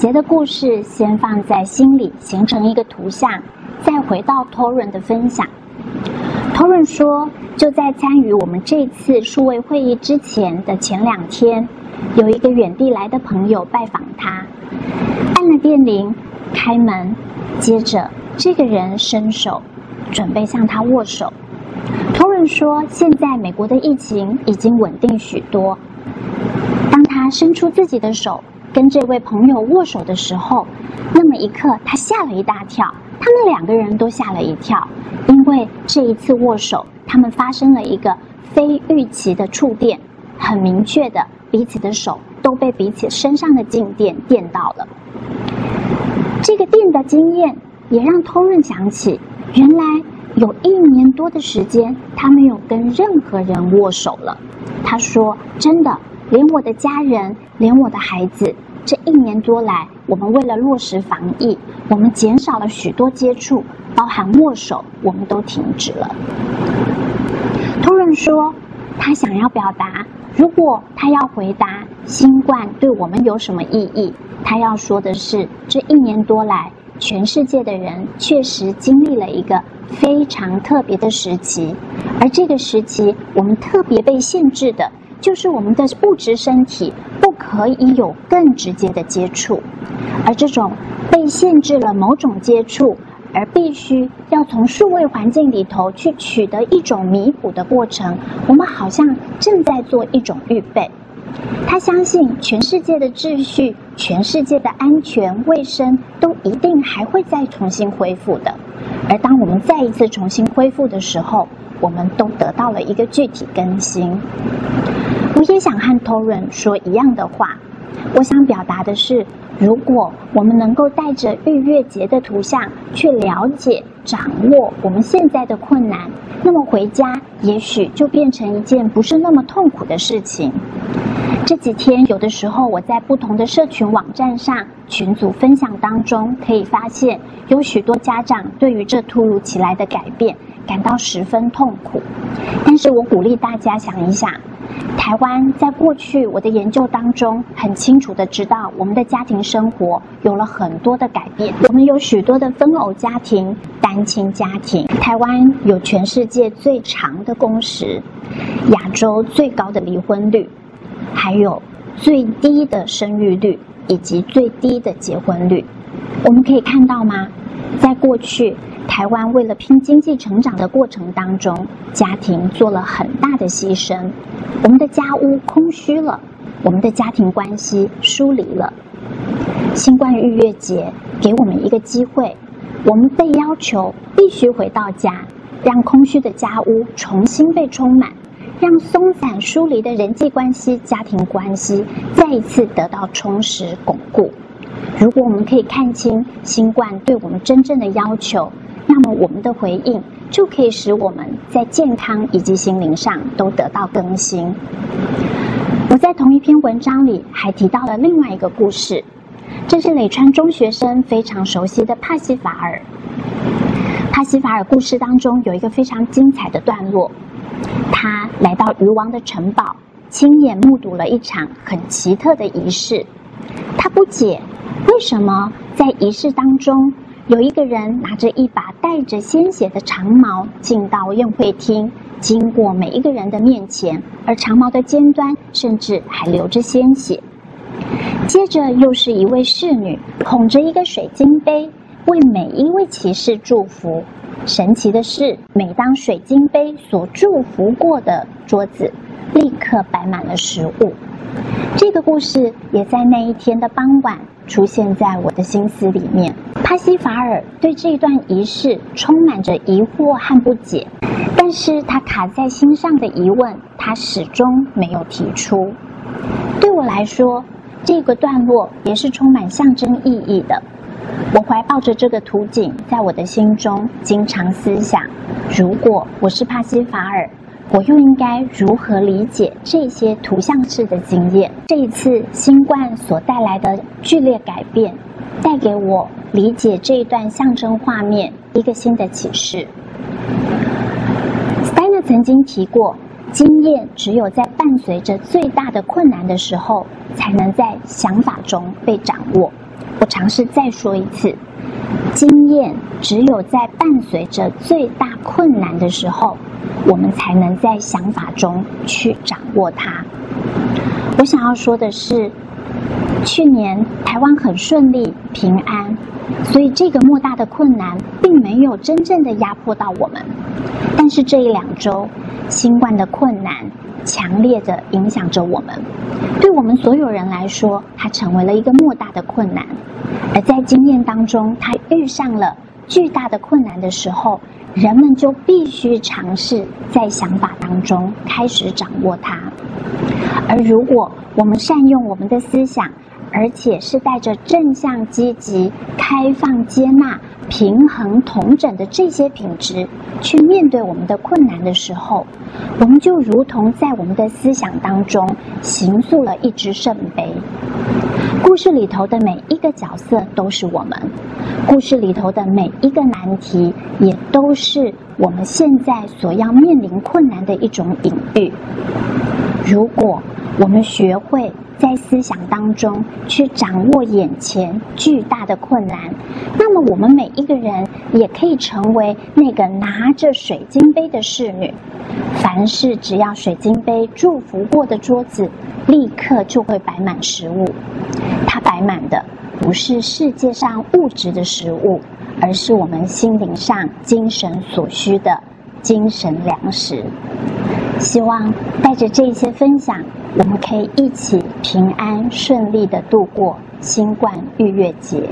节的故事先放在心里，形成一个图像，再回到托润的分享。托润说，就在参与我们这次数位会议之前的前两天，有一个远地来的朋友拜访他，按了电铃，开门，接着这个人伸手，准备向他握手。托润说，现在美国的疫情已经稳定许多。当他伸出自己的手跟这位朋友握手的时候，那么一刻他吓了一大跳，他们两个人都吓了一跳，因为这一次握手，他们发生了一个非预期的触电，很明确的，彼此的手都被彼此身上的静电电到了。这个电的经验也让 Torren 想起，原来有一年多的时间，他没有跟任何人握手了。他说：“真的。”连我的家人，连我的孩子，这一年多来，我们为了落实防疫，我们减少了许多接触，包含握手，我们都停止了。Torren 说，他想要表达，如果他要回答新冠对我们有什么意义，他要说的是，这一年多来，全世界的人确实经历了一个非常特别的时期，而这个时期，我们特别被限制的。就是我们的物质身体不可以有更直接的接触，而这种被限制了某种接触，而必须要从数位环境里头去取得一种弥补的过程，我们好像正在做一种预备。他相信全世界的秩序、全世界的安全卫生都一定还会再重新恢复的，而当我们再一次重新恢复的时候，我们都得到了一个具体更新。我也想和 Torren 说一样的话。我想表达的是，如果我们能够带着逾越节的图像去了解、掌握我们现在的困难，那么回家也许就变成一件不是那么痛苦的事情。这几天，有的时候我在不同的社群网站上群组分享当中，可以发现有许多家长对于这突如其来的改变感到十分痛苦。但是我鼓励大家想一想。台湾在过去我的研究当中，很清楚的知道我们的家庭生活有了很多的改变。我们有许多的分偶家庭、单亲家庭。台湾有全世界最长的工时，亚洲最高的离婚率，还有最低的生育率以及最低的结婚率。我们可以看到吗？在过去。台湾为了拼经济成长的过程当中，家庭做了很大的牺牲，我们的家屋空虚了，我们的家庭关系疏离了。新冠预约节给我们一个机会，我们被要求必须回到家，让空虚的家屋重新被充满，让松散疏离的人际关系、家庭关系再一次得到充实巩固。如果我们可以看清新冠对我们真正的要求。那么我们的回应就可以使我们在健康以及心灵上都得到更新。我在同一篇文章里还提到了另外一个故事，这是磊川中学生非常熟悉的帕西法尔。帕西法尔故事当中有一个非常精彩的段落，他来到鱼王的城堡，亲眼目睹了一场很奇特的仪式。他不解为什么在仪式当中。有一个人拿着一把带着鲜血的长矛进到宴会厅，经过每一个人的面前，而长矛的尖端甚至还流着鲜血。接着又是一位侍女捧着一个水晶杯，为每一位骑士祝福。神奇的是，每当水晶杯所祝福过的桌子，立刻摆满了食物。这个故事也在那一天的傍晚出现在我的心思里面。帕西法尔对这段仪式充满着疑惑和不解，但是他卡在心上的疑问，他始终没有提出。对我来说，这个段落也是充满象征意义的。我怀抱着这个图景，在我的心中经常思想：如果我是帕西法尔。我又应该如何理解这些图像式的经验？这一次新冠所带来的剧烈改变，带给我理解这一段象征画面一个新的启示。Steiner 曾经提过，经验只有在伴随着最大的困难的时候，才能在想法中被掌握。我尝试再说一次，经验只有在伴随着最大困难的时候，我们才能在想法中去掌握它。我想要说的是，去年台湾很顺利平安，所以这个莫大的困难并没有真正的压迫到我们。但是这一两周，新冠的困难强烈的影响着我们，对我们所有人来说，它成为了一个莫大的困难。而在经验当中，它遇上了巨大的困难的时候，人们就必须尝试在想法当中开始掌握它。而如果我们善用我们的思想，而且是带着正向、积极、开放、接纳、平衡、同整的这些品质去面对我们的困难的时候，我们就如同在我们的思想当中形塑了一只圣杯。故事里头的每一个角色都是我们，故事里头的每一个难题也都是我们现在所要面临困难的一种隐喻。如果我们学会在思想当中去掌握眼前巨大的困难，那么我们每一个人也可以成为那个拿着水晶杯的侍女。凡是只要水晶杯祝福过的桌子，立刻就会摆满食物。摆满的不是世界上物质的食物，而是我们心灵上精神所需的精神粮食。希望带着这些分享，我们可以一起平安顺利的度过新冠逾越节。